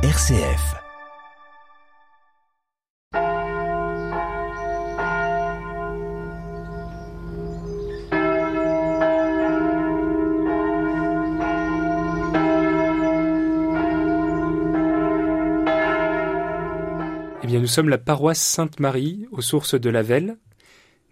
RCF. Eh bien, nous sommes la paroisse Sainte-Marie, aux sources de la Velle.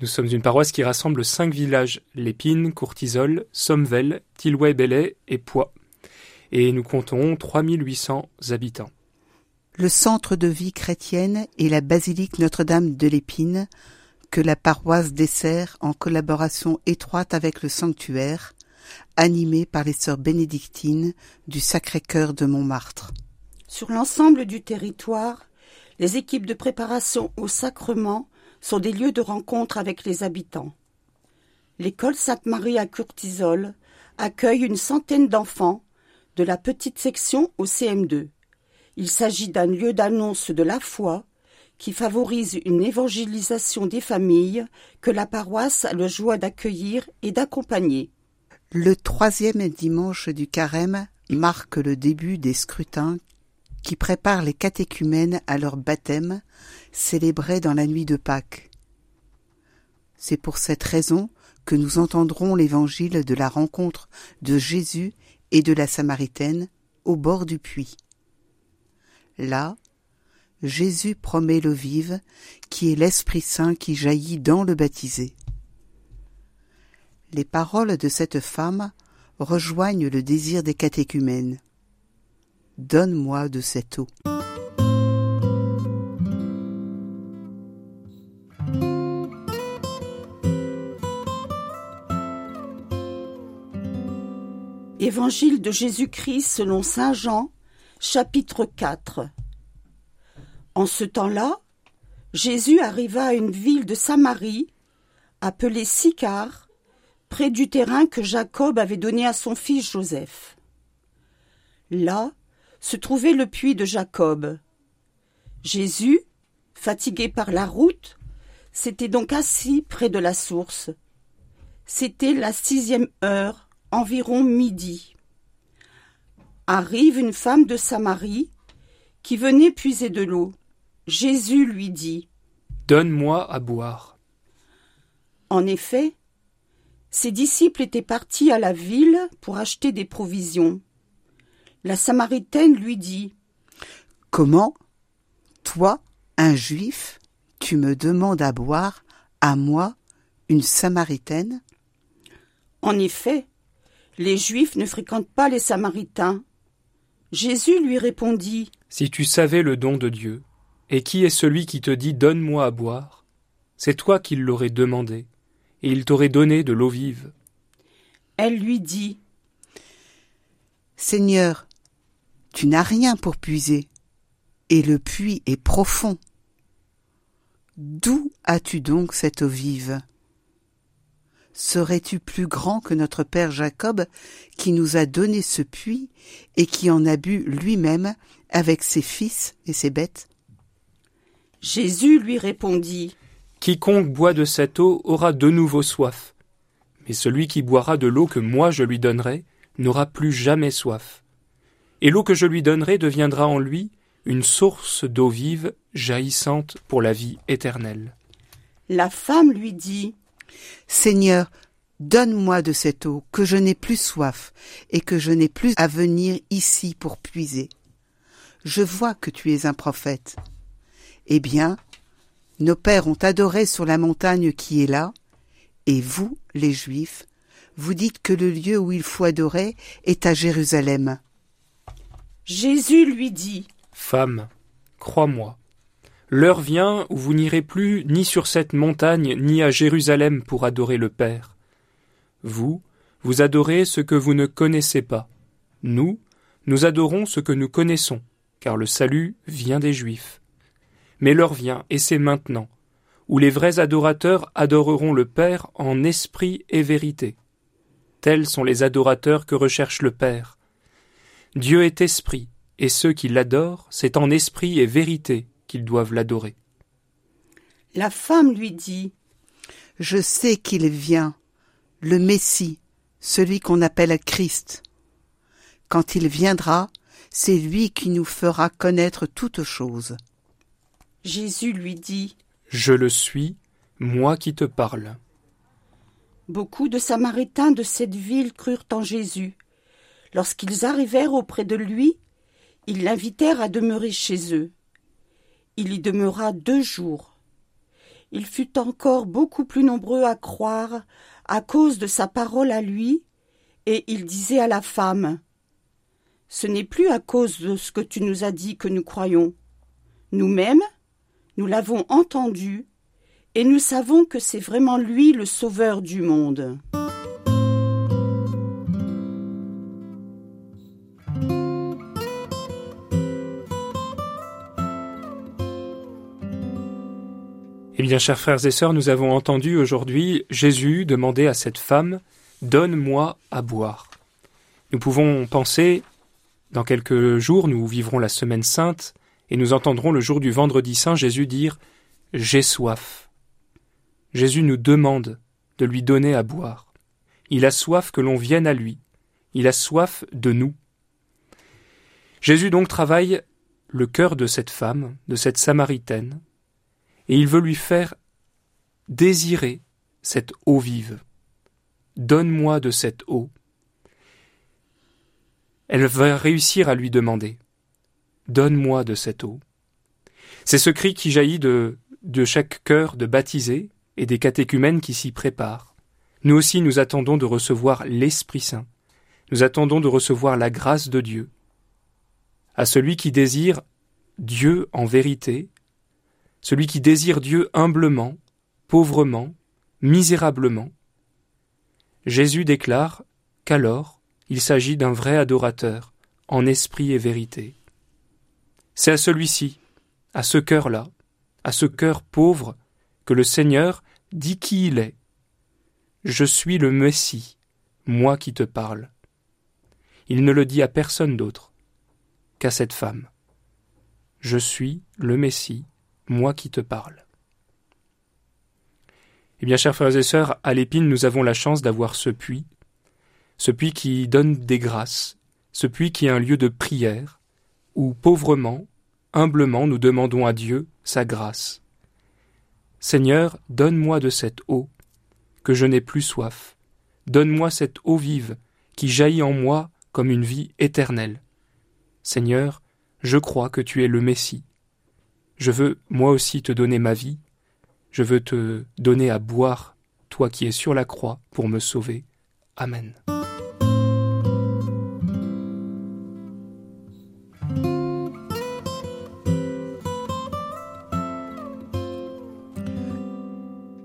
Nous sommes une paroisse qui rassemble cinq villages Lépine, Courtisol, Sommevel, Tillouet-Bellay et Poix. Et nous comptons 3800 habitants. Le centre de vie chrétienne est la basilique Notre-Dame de l'Épine, que la paroisse dessert en collaboration étroite avec le sanctuaire, animé par les sœurs bénédictines du Sacré-Cœur de Montmartre. Sur l'ensemble du territoire, les équipes de préparation au sacrement sont des lieux de rencontre avec les habitants. L'école Sainte-Marie à Courtisol accueille une centaine d'enfants de la petite section au CM2. Il s'agit d'un lieu d'annonce de la foi qui favorise une évangélisation des familles que la paroisse a le joie d'accueillir et d'accompagner. Le troisième dimanche du carême marque le début des scrutins qui préparent les catéchumènes à leur baptême, célébré dans la nuit de Pâques. C'est pour cette raison que nous entendrons l'évangile de la rencontre de Jésus et de la Samaritaine au bord du puits. Là, Jésus promet l'eau vive, qui est l'Esprit Saint qui jaillit dans le baptisé. Les paroles de cette femme rejoignent le désir des catéchumènes. Donne-moi de cette eau. Évangile de Jésus-Christ selon Saint Jean, chapitre 4. En ce temps-là, Jésus arriva à une ville de Samarie, appelée Sicar, près du terrain que Jacob avait donné à son fils Joseph. Là se trouvait le puits de Jacob. Jésus, fatigué par la route, s'était donc assis près de la source. C'était la sixième heure environ midi. Arrive une femme de Samarie qui venait puiser de l'eau. Jésus lui dit Donne-moi à boire. En effet, ses disciples étaient partis à la ville pour acheter des provisions. La Samaritaine lui dit Comment, toi, un juif, tu me demandes à boire, à moi, une Samaritaine? En effet, les Juifs ne fréquentent pas les Samaritains. Jésus lui répondit Si tu savais le don de Dieu, et qui est celui qui te dit Donne-moi à boire, c'est toi qui l'aurais demandé, et il t'aurait donné de l'eau vive. Elle lui dit Seigneur, tu n'as rien pour puiser, et le puits est profond. D'où as-tu donc cette eau vive? Serais-tu plus grand que notre père Jacob, qui nous a donné ce puits et qui en a bu lui-même avec ses fils et ses bêtes? Jésus lui répondit Quiconque boit de cette eau aura de nouveau soif, mais celui qui boira de l'eau que moi je lui donnerai n'aura plus jamais soif. Et l'eau que je lui donnerai deviendra en lui une source d'eau vive jaillissante pour la vie éternelle. La femme lui dit Seigneur, donne-moi de cette eau, que je n'ai plus soif, et que je n'ai plus à venir ici pour puiser. Je vois que tu es un prophète. Eh bien, nos pères ont adoré sur la montagne qui est là, et vous, les Juifs, vous dites que le lieu où il faut adorer est à Jérusalem. Jésus lui dit Femme, crois-moi, l'heure vient où vous n'irez plus ni sur cette montagne ni à Jérusalem pour adorer le Père. Vous, vous adorez ce que vous ne connaissez pas. Nous, nous adorons ce que nous connaissons, car le salut vient des Juifs. Mais l'heure vient, et c'est maintenant, où les vrais adorateurs adoreront le Père en esprit et vérité. Tels sont les adorateurs que recherche le Père. Dieu est esprit, et ceux qui l'adorent, c'est en esprit et vérité qu'ils doivent l'adorer. La femme lui dit Je sais qu'il vient, le Messie, celui qu'on appelle Christ. Quand il viendra, C'est lui qui nous fera connaître toutes choses. Jésus lui dit Je le suis, moi qui te parle. Beaucoup de Samaritains de cette ville crurent en Jésus. Lorsqu'ils arrivèrent auprès de lui, ils l'invitèrent à demeurer chez eux. Il y demeura deux jours. Il fut encore beaucoup plus nombreux à croire à cause de sa parole à lui, et il disait à la femme Ce n'est plus à cause de ce que tu nous as dit que nous croyons. Nous-mêmes, nous l'avons entendu, et nous savons que c'est vraiment lui le sauveur du monde. Bien, chers frères et sœurs, nous avons entendu aujourd'hui Jésus demander à cette femme Donne-moi à boire. Nous pouvons penser, dans quelques jours, nous vivrons la semaine sainte, et nous entendrons le jour du vendredi saint Jésus dire J'ai soif. Jésus nous demande de lui donner à boire. Il a soif que l'on vienne à lui. Il a soif de nous. Jésus donc travaille le cœur de cette femme, de cette Samaritaine, et il veut lui faire désirer cette eau vive. Donne-moi de cette eau. Elle va réussir à lui demander. Donne-moi de cette eau. C'est ce cri qui jaillit de, chaque cœur de baptisé et des catéchumènes qui s'y préparent. Nous aussi nous attendons de recevoir l'Esprit Saint. Nous attendons de recevoir la grâce de Dieu. À celui qui désire Dieu en vérité, celui qui désire Dieu humblement, pauvrement, misérablement. Jésus déclare qu'alors il s'agit d'un vrai adorateur, en esprit et vérité. C'est à celui-ci, à ce cœur-là, à ce cœur pauvre, que le Seigneur dit qui il est. Je suis le Messie, moi qui te parle. Il ne le dit à personne d'autre qu'à cette femme. Je suis le Messie, moi qui te parle. Eh bien, chers frères et sœurs, à l'épine, nous avons la chance d'avoir ce puits, ce puits qui donne des grâces, ce puits qui est un lieu de prière, où pauvrement, humblement, nous demandons à Dieu sa grâce. Seigneur, donne-moi de cette eau, que je n'ai plus soif. Donne-moi cette eau vive, qui jaillit en moi comme une vie éternelle. Seigneur, je crois que tu es le Messie, je veux moi aussi te donner ma vie, je veux te donner à boire, toi qui es sur la croix, pour me sauver. Amen.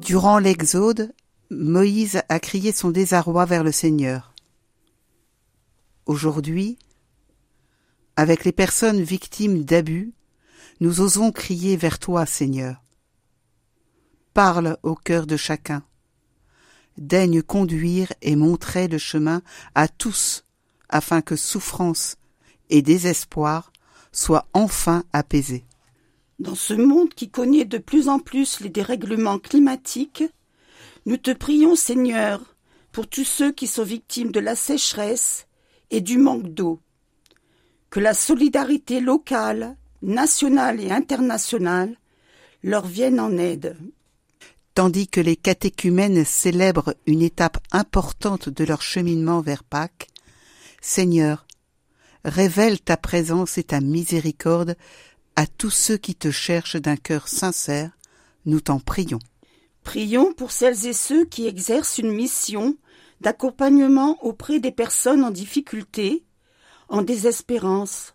Durant l'Exode, Moïse a crié son désarroi vers le Seigneur. Aujourd'hui, avec les personnes victimes d'abus, nous osons crier vers toi, Seigneur. Parle au cœur de chacun. Daigne conduire et montrer le chemin à tous, afin que souffrance et désespoir soient enfin apaisés. Dans ce monde qui connaît de plus en plus les dérèglements climatiques, nous te prions, Seigneur, pour tous ceux qui sont victimes de la sécheresse et du manque d'eau. Que la solidarité locale nationales et internationales, leur viennent en aide. Tandis que les catéchumènes célèbrent une étape importante de leur cheminement vers Pâques, Seigneur, révèle ta présence et ta miséricorde à tous ceux qui te cherchent d'un cœur sincère, nous t'en prions. Prions pour celles et ceux qui exercent une mission d'accompagnement auprès des personnes en difficulté, en désespérance,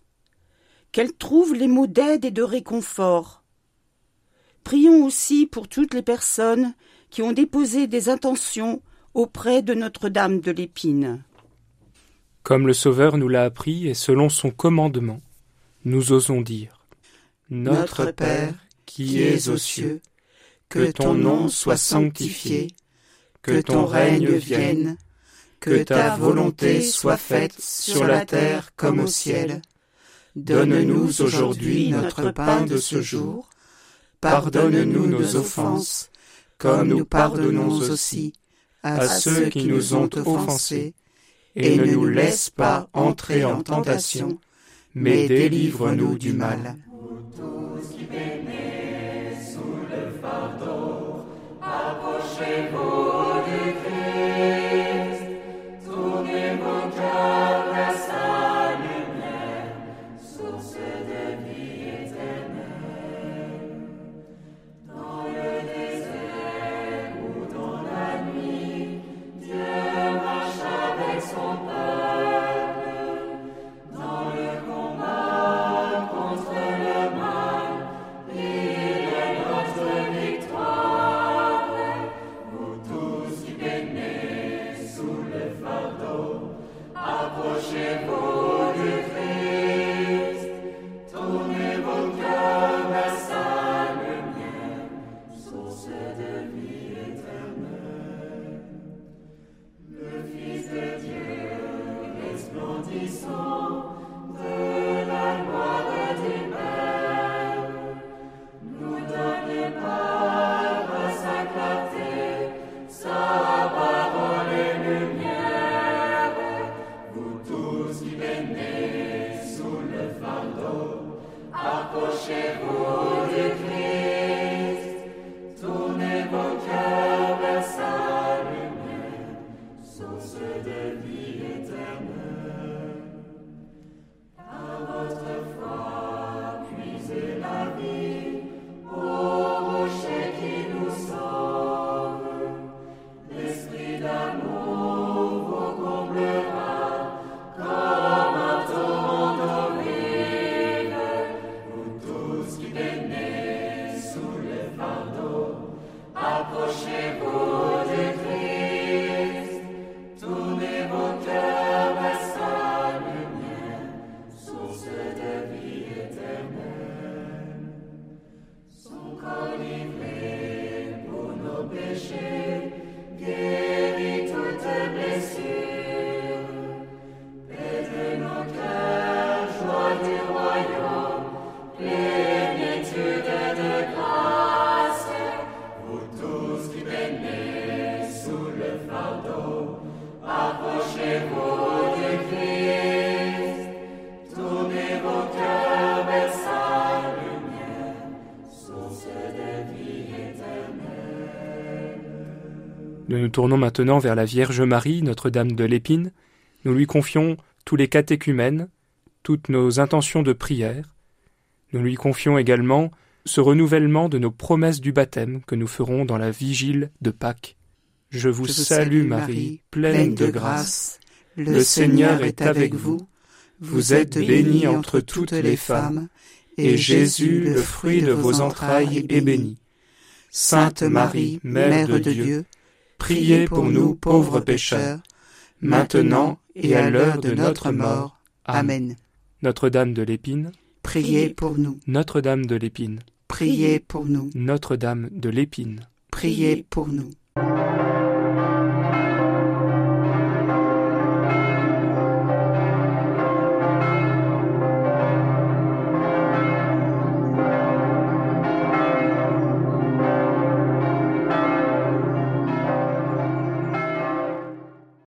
qu'elle trouve les mots d'aide et de réconfort. Prions aussi pour toutes les personnes qui ont déposé des intentions auprès de Notre-Dame de l'Épine. Comme le Sauveur nous l'a appris et selon son commandement, nous osons dire Notre Père, qui es aux cieux, que ton nom soit sanctifié, que ton règne vienne, que ta volonté soit faite sur la terre comme au ciel. Donne-nous aujourd'hui notre pain de ce jour. Pardonne-nous nos offenses, comme nous pardonnons aussi à ceux qui nous ont offensés. Et ne nous laisse pas entrer en tentation, mais délivre-nous du mal. faithful. Nous nous tournons maintenant vers la Vierge Marie, Notre-Dame de l'Épine. Nous lui confions tous les catéchumènes, toutes nos intentions de prière. Nous lui confions également ce renouvellement de nos promesses du baptême que nous ferons dans la vigile de Pâques. Je vous, salue, Marie, pleine de grâce. Le Seigneur est avec vous. Vous êtes bénie entre toutes les femmes, et Jésus, le fruit de vos entrailles, est béni. Sainte Marie, Mère de Dieu, Priez pour nous pauvres pécheurs, maintenant et à l'heure de notre mort. Amen. Notre-Dame de l'Épine, priez pour nous. Notre-Dame de l'Épine, priez pour nous. Notre-Dame de l'Épine, priez pour nous.